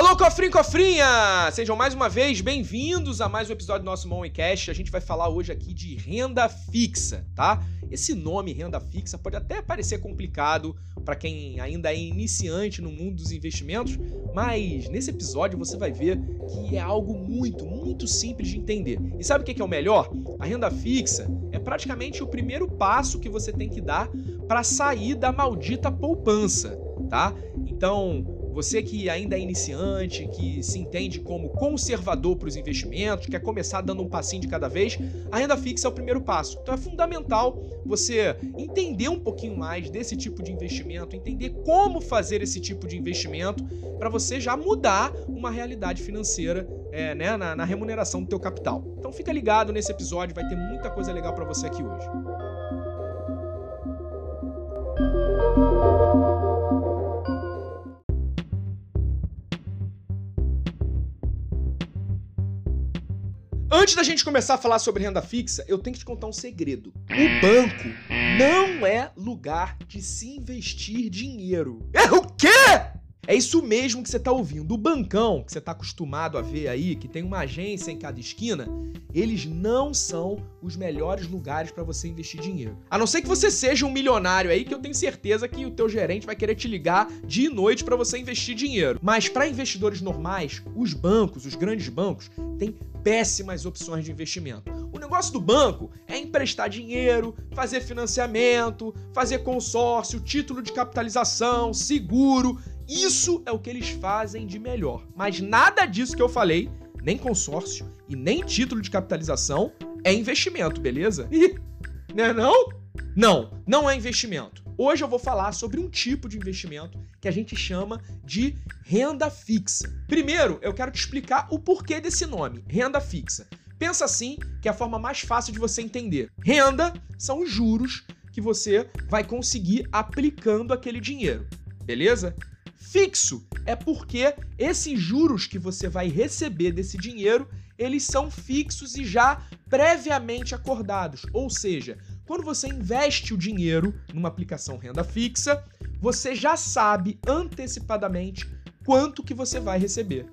Alô, cofrinho, cofrinha! Sejam mais uma vez bem-vindos a mais um episódio do nosso Moneycast. A gente vai falar hoje aqui de renda fixa, tá? Esse nome renda fixa pode até parecer complicado para quem ainda é iniciante no mundo dos investimentos, mas nesse episódio você vai ver que é algo muito, muito simples de entender. E sabe o que é o melhor? A renda fixa é praticamente o primeiro passo que você tem que dar para sair da maldita poupança, tá? Então, você que ainda é iniciante, que se entende como conservador para os investimentos, quer começar dando um passinho de cada vez, a renda fixa é o primeiro passo. Então é fundamental você entender um pouquinho mais desse tipo de investimento, entender como fazer esse tipo de investimento para você já mudar uma realidade financeira é, né, na, na remuneração do teu capital. Então fica ligado nesse episódio, vai ter muita coisa legal para você aqui hoje. Antes da gente começar a falar sobre renda fixa, eu tenho que te contar um segredo. O banco não é lugar de se investir dinheiro. É o quê? É isso mesmo que você está ouvindo. O bancão, que você está acostumado a ver aí, que tem uma agência em cada esquina, eles não são os melhores lugares para você investir dinheiro. A não ser que você seja um milionário aí, que eu tenho certeza que o teu gerente vai querer te ligar dia e noite para você investir dinheiro. Mas para investidores normais, os bancos, os grandes bancos, têm péssimas opções de investimento. O negócio do banco é emprestar dinheiro, fazer financiamento, fazer consórcio, título de capitalização, seguro. Isso é o que eles fazem de melhor. Mas nada disso que eu falei, nem consórcio e nem título de capitalização, é investimento, beleza? Ih, não é não? Não, não é investimento. Hoje eu vou falar sobre um tipo de investimento que a gente chama de renda fixa. Primeiro, eu quero te explicar o porquê desse nome, renda fixa. Pensa assim, que é a forma mais fácil de você entender. Renda são os juros que você vai conseguir aplicando aquele dinheiro, beleza? Fixo é porque esses juros que você vai receber desse dinheiro, eles são fixos e já previamente acordados, ou seja, quando você investe o dinheiro numa aplicação renda fixa, você já sabe antecipadamente quanto que você vai receber.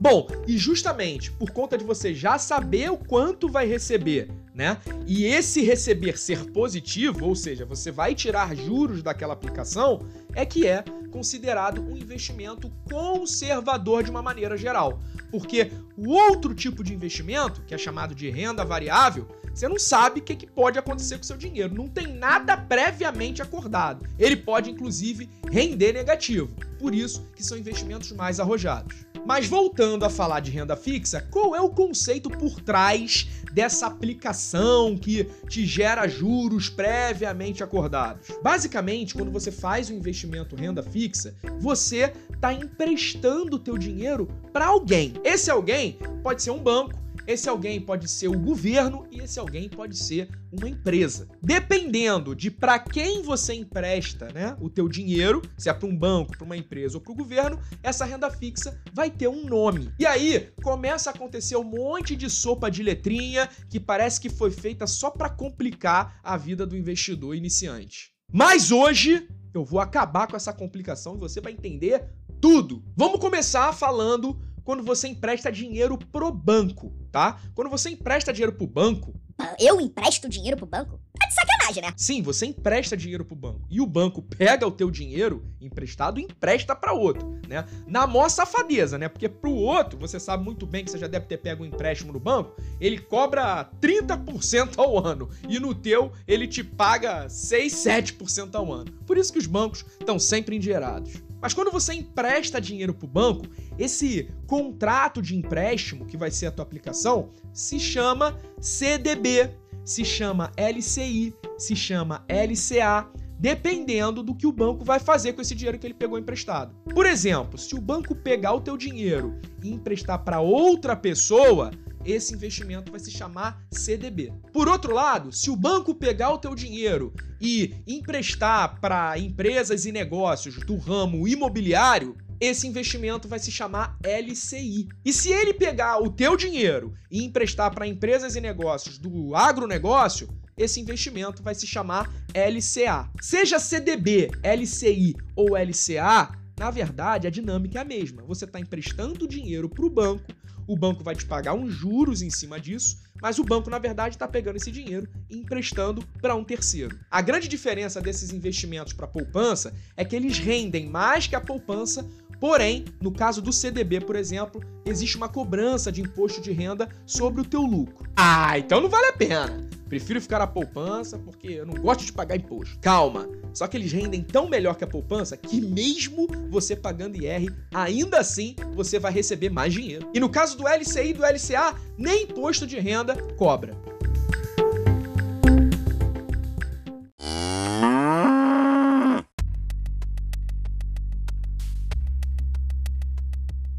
Bom, e justamente por conta de você já saber o quanto vai receber, né? E esse receber ser positivo, ou seja, você vai tirar juros daquela aplicação, é que é considerado um investimento conservador de uma maneira geral. Porque o outro tipo de investimento, que é chamado de renda variável, você não sabe o que, pode acontecer com seu dinheiro. Não tem nada previamente acordado. Ele pode, inclusive, render negativo. Por isso que são investimentos mais arrojados. Mas voltando a falar de renda fixa, qual é o conceito por trás dessa aplicação que te gera juros previamente acordados? Basicamente, quando você faz um investimento renda fixa, você está emprestando o teu dinheiro para alguém. Esse alguém pode ser um banco, esse alguém pode ser o governo e esse alguém pode ser uma empresa. Dependendo de para quem você empresta, né, o teu dinheiro, se é para um banco, para uma empresa ou para o governo, essa renda fixa vai ter um nome. E aí começa a acontecer um monte de sopa de letrinha que parece que foi feita só para complicar a vida do investidor iniciante. Mas hoje eu vou acabar com essa complicação e você vai entender tudo. Vamos começar falando quando você empresta dinheiro pro banco, tá? Quando você empresta dinheiro pro banco. Eu empresto dinheiro pro banco? Tá de sacanagem, né? Sim, você empresta dinheiro pro banco. E o banco pega o teu dinheiro emprestado e empresta para outro, né? Na maior safadeza, né? Porque pro outro, você sabe muito bem que você já deve ter pego um empréstimo no banco, ele cobra 30% ao ano. E no teu, ele te paga 6, 7% ao ano. Por isso que os bancos estão sempre endinheirados. Mas quando você empresta dinheiro para o banco, esse contrato de empréstimo, que vai ser a tua aplicação, se chama CDB, se chama LCI, se chama LCA, dependendo do que o banco vai fazer com esse dinheiro que ele pegou emprestado. Por exemplo, se o banco pegar o teu dinheiro e emprestar para outra pessoa, esse investimento vai se chamar CDB. Por outro lado, se o banco pegar o teu dinheiro e emprestar para empresas e negócios do ramo imobiliário, esse investimento vai se chamar LCI. E se ele pegar o teu dinheiro e emprestar para empresas e negócios do agronegócio, esse investimento vai se chamar LCA. Seja CDB, LCI ou LCA, na verdade a dinâmica é a mesma. Você está emprestando dinheiro para o banco, o banco vai te pagar uns juros em cima disso, mas o banco, na verdade, está pegando esse dinheiro e emprestando para um terceiro. A grande diferença desses investimentos para poupança é que eles rendem mais que a poupança, porém, no caso do CDB, por exemplo, existe uma cobrança de imposto de renda sobre o teu lucro. Ah, então não vale a pena. Prefiro ficar na poupança porque eu não gosto de pagar imposto. Calma, só que eles rendem tão melhor que a poupança que mesmo você pagando IR, ainda assim você vai receber mais dinheiro. E no caso do LCI e do LCA, nem imposto de renda cobra.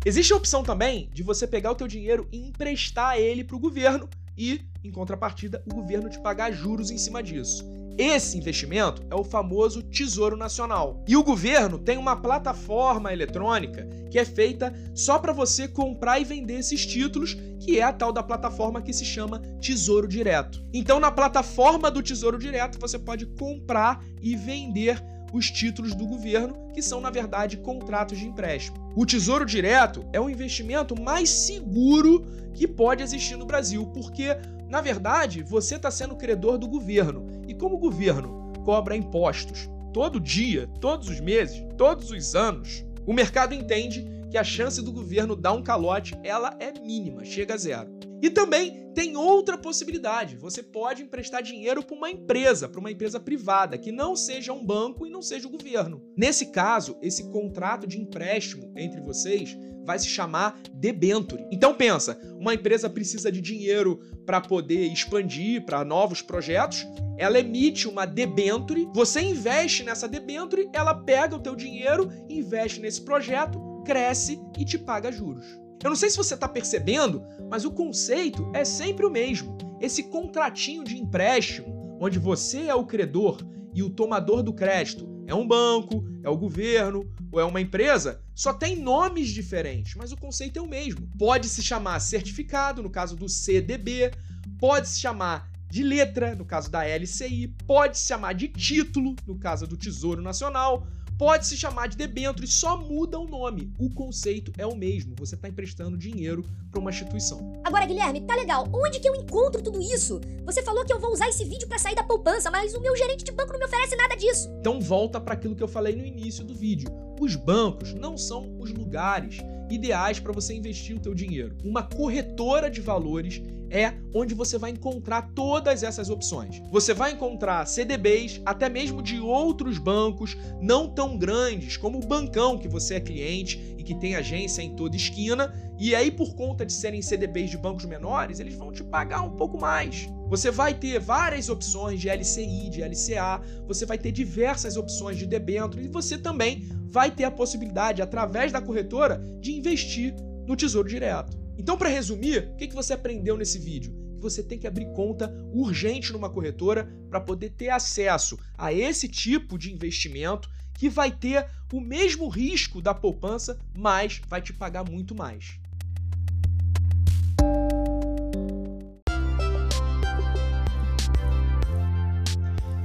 Existe a opção também de você pegar o teu dinheiro e emprestar ele para o governo e, em contrapartida, o governo te pagar juros em cima disso. Esse investimento é o famoso Tesouro Nacional. E o governo tem uma plataforma eletrônica que é feita só para você comprar e vender esses títulos, que é a tal da plataforma que se chama Tesouro Direto. Então, na plataforma do Tesouro Direto, você pode comprar e vender os títulos do governo, que são, na verdade, contratos de empréstimo. O Tesouro Direto é o investimento mais seguro que pode existir no Brasil, porque, na verdade, você está sendo credor do governo. E como o governo cobra impostos todo dia, todos os meses, todos os anos, o mercado entende que a chance do governo dar um calote ela é mínima, chega a zero. E também tem outra possibilidade. Você pode emprestar dinheiro para uma empresa, para uma empresa privada, que não seja um banco e não seja o governo. Nesse caso, esse contrato de empréstimo entre vocês vai se chamar debenture. Então pensa, uma empresa precisa de dinheiro para poder expandir para novos projetos, ela emite uma debenture, você investe nessa debenture, ela pega o teu dinheiro, investe nesse projeto, cresce e te paga juros. Eu não sei se você está percebendo, mas o conceito é sempre o mesmo. Esse contratinho de empréstimo, onde você é o credor e o tomador do crédito é um banco, é o governo ou é uma empresa, só tem nomes diferentes, mas o conceito é o mesmo. Pode se chamar certificado, no caso do CDB, pode se chamar de letra, no caso da LCI, pode se chamar de título, no caso do Tesouro Nacional, pode se chamar de debênture, só muda o nome. O conceito é o mesmo. Você está emprestando dinheiro para uma instituição. Agora, Guilherme, tá legal. Onde que eu encontro tudo isso? Você falou que eu vou usar esse vídeo para sair da poupança, mas o meu gerente de banco não me oferece nada disso. Então volta para aquilo que eu falei no início do vídeo. Os bancos não são os lugares ideais para você investir o teu dinheiro. Uma corretora de valores é onde você vai encontrar todas essas opções. Você vai encontrar CDBs, até mesmo de outros bancos não tão grandes como o Bancão, que você é cliente e que tem agência em toda esquina, e aí por conta de serem CDBs de bancos menores, eles vão te pagar um pouco mais. Você vai ter várias opções de LCI, de LCA, você vai ter diversas opções de debênture e você também vai ter a possibilidade, através da corretora, de investir no Tesouro Direto. Então, para resumir, o que você aprendeu nesse vídeo? Que você tem que abrir conta urgente numa corretora para poder ter acesso a esse tipo de investimento que vai ter o mesmo risco da poupança, mas vai te pagar muito mais.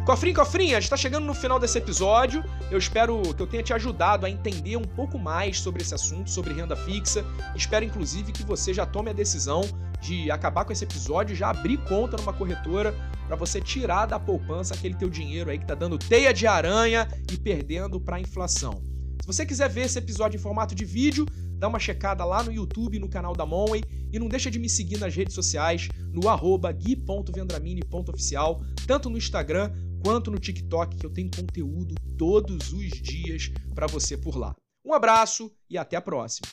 Cofrinho, cofrinha, a gente tá chegando no final desse episódio. Eu espero que eu tenha te ajudado a entender um pouco mais sobre esse assunto, sobre renda fixa. Espero, inclusive, que você já tome a decisão de acabar com esse episódio já abrir conta numa corretora para você tirar da poupança aquele teu dinheiro aí que tá dando teia de aranha e perdendo para a inflação. Se você quiser ver esse episódio em formato de vídeo, dá uma checada lá no YouTube, no canal da Monway e não deixa de me seguir nas redes sociais no arroba gui.vendramini.oficial, tanto no Instagram quanto no TikTok, que eu tenho conteúdo todos os dias para você por lá. Um abraço e até a próxima.